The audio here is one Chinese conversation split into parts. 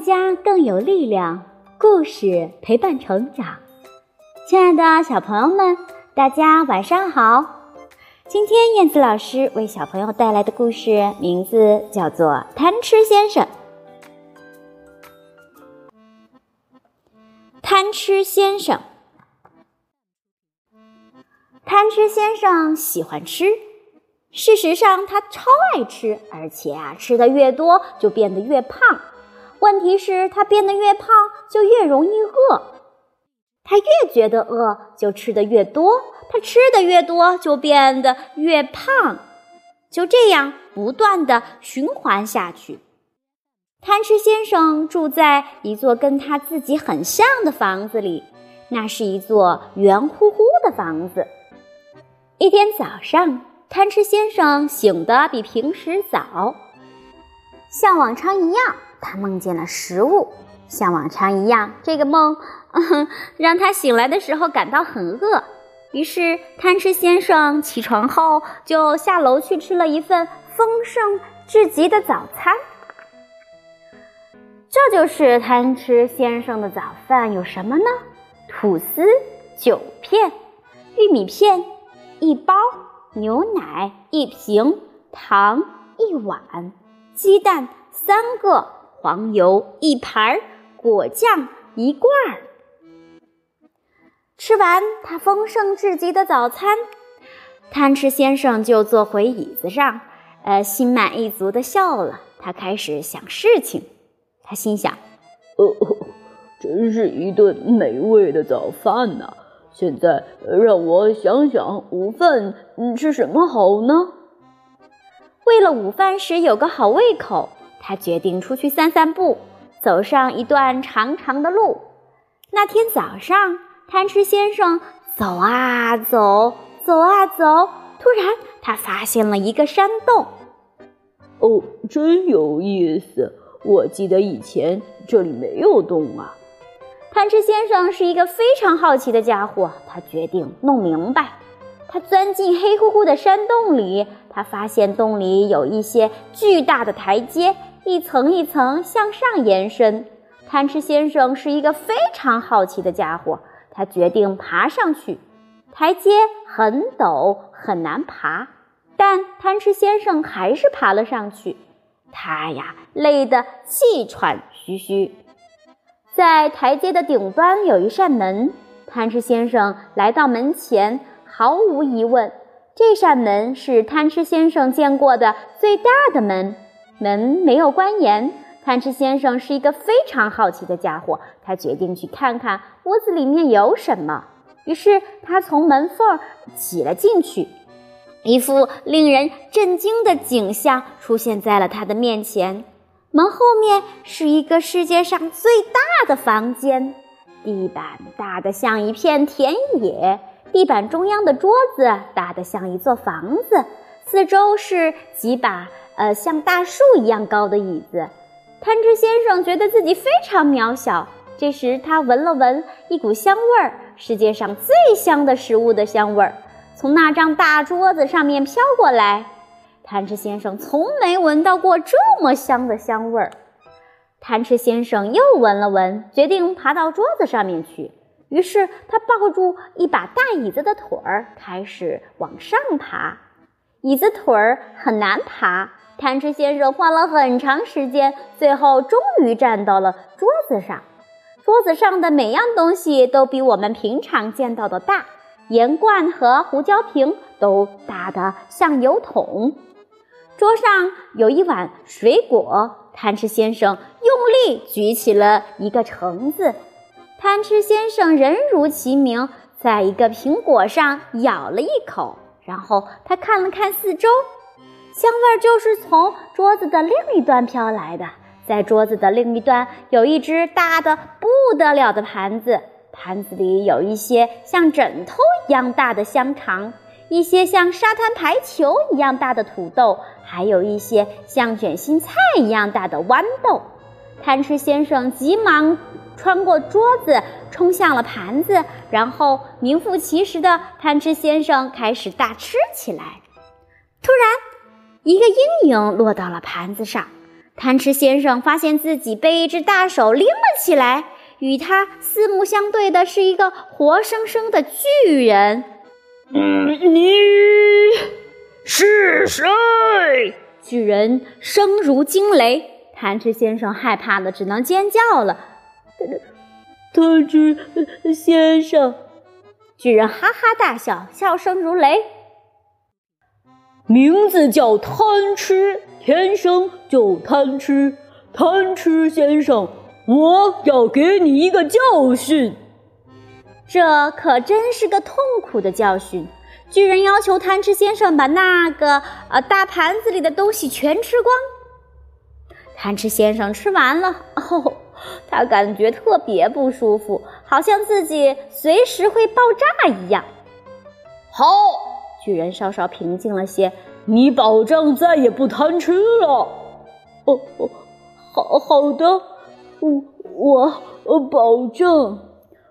家更有力量，故事陪伴成长。亲爱的小朋友们，大家晚上好！今天燕子老师为小朋友带来的故事名字叫做《贪吃先生》。贪吃先生，贪吃先生喜欢吃。事实上，他超爱吃，而且啊，吃的越多就变得越胖。问题是，他变得越胖，就越容易饿。他越觉得饿，就吃的越多。他吃的越多，就变得越胖。就这样不断的循环下去。贪吃先生住在一座跟他自己很像的房子里，那是一座圆乎乎的房子。一天早上，贪吃先生醒得比平时早，像往常一样。他梦见了食物，像往常一样，这个梦嗯 让他醒来的时候感到很饿。于是，贪吃先生起床后就下楼去吃了一份丰盛至极的早餐。这就是贪吃先生的早饭，有什么呢？吐司九片，玉米片一包，牛奶一瓶，糖一碗，鸡蛋三个。黄油一盘儿，果酱一罐儿。吃完他丰盛至极的早餐，贪吃先生就坐回椅子上，呃，心满意足的笑了。他开始想事情。他心想：“哦，真是一顿美味的早饭呐！现在让我想想，午饭吃什么好呢？为了午饭时有个好胃口。”他决定出去散散步，走上一段长长的路。那天早上，贪吃先生走啊走，走啊走，突然他发现了一个山洞。哦，真有意思！我记得以前这里没有洞啊。贪吃先生是一个非常好奇的家伙，他决定弄明白。他钻进黑乎乎的山洞里，他发现洞里有一些巨大的台阶。一层一层向上延伸。贪吃先生是一个非常好奇的家伙，他决定爬上去。台阶很陡，很难爬，但贪吃先生还是爬了上去。他呀，累得气喘吁吁。在台阶的顶端有一扇门，贪吃先生来到门前，毫无疑问，这扇门是贪吃先生见过的最大的门。门没有关严，贪吃先生是一个非常好奇的家伙，他决定去看看屋子里面有什么。于是他从门缝挤了进去，一副令人震惊的景象出现在了他的面前。门后面是一个世界上最大的房间，地板大得像一片田野，地板中央的桌子大得像一座房子，四周是几把。呃，像大树一样高的椅子，贪吃先生觉得自己非常渺小。这时，他闻了闻一股香味儿，世界上最香的食物的香味儿，从那张大桌子上面飘过来。贪吃先生从没闻到过这么香的香味儿。贪吃先生又闻了闻，决定爬到桌子上面去。于是，他抱住一把大椅子的腿儿，开始往上爬。椅子腿儿很难爬。贪吃先生花了很长时间，最后终于站到了桌子上。桌子上的每样东西都比我们平常见到的大，盐罐和胡椒瓶都大得像油桶。桌上有一碗水果，贪吃先生用力举起了一个橙子。贪吃先生人如其名，在一个苹果上咬了一口，然后他看了看四周。香味儿就是从桌子的另一端飘来的。在桌子的另一端有一只大的不得了的盘子，盘子里有一些像枕头一样大的香肠，一些像沙滩排球一样大的土豆，还有一些像卷心菜一样大的豌豆。贪吃先生急忙穿过桌子，冲向了盘子，然后名副其实的贪吃先生开始大吃起来。突然，一个阴影落到了盘子上，贪吃先生发现自己被一只大手拎了起来，与他四目相对的是一个活生生的巨人。你是谁？巨人声如惊雷，贪吃先生害怕的只能尖叫了。贪吃先生，巨人哈哈大笑，笑声如雷。名字叫贪吃，天生就贪吃。贪吃先生，我要给你一个教训。这可真是个痛苦的教训。巨人要求贪吃先生把那个呃大盘子里的东西全吃光。贪吃先生吃完了，哦，他感觉特别不舒服，好像自己随时会爆炸一样。好，巨人稍稍平静了些。你保证再也不贪吃了。哦哦，好好的，我我保证。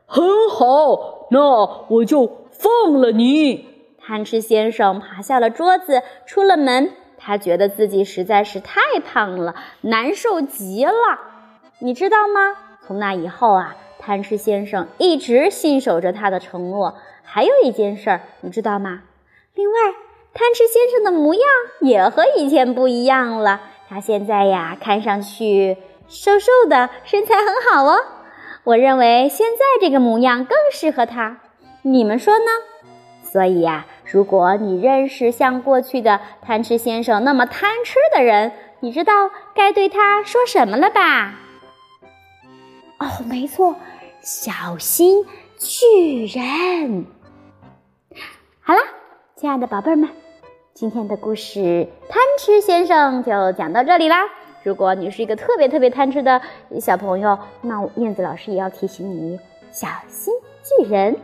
很好，那我就放了你。贪吃先生爬下了桌子，出了门。他觉得自己实在是太胖了，难受极了。你知道吗？从那以后啊，贪吃先生一直信守着他的承诺。还有一件事儿，你知道吗？另外，贪吃先生的模样也和以前不一样了。他现在呀，看上去瘦瘦的，身材很好哦。我认为现在这个模样更适合他。你们说呢？所以呀，如果你认识像过去的贪吃先生那么贪吃的人，你知道该对他说什么了吧？哦，没错，小心巨人。好了，亲爱的宝贝儿们，今天的故事《贪吃先生》就讲到这里啦。如果你是一个特别特别贪吃的小朋友，那燕子老师也要提醒你小心巨人。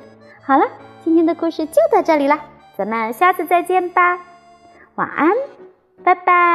好了。今天的故事就到这里啦，咱们下次再见吧，晚安，拜拜。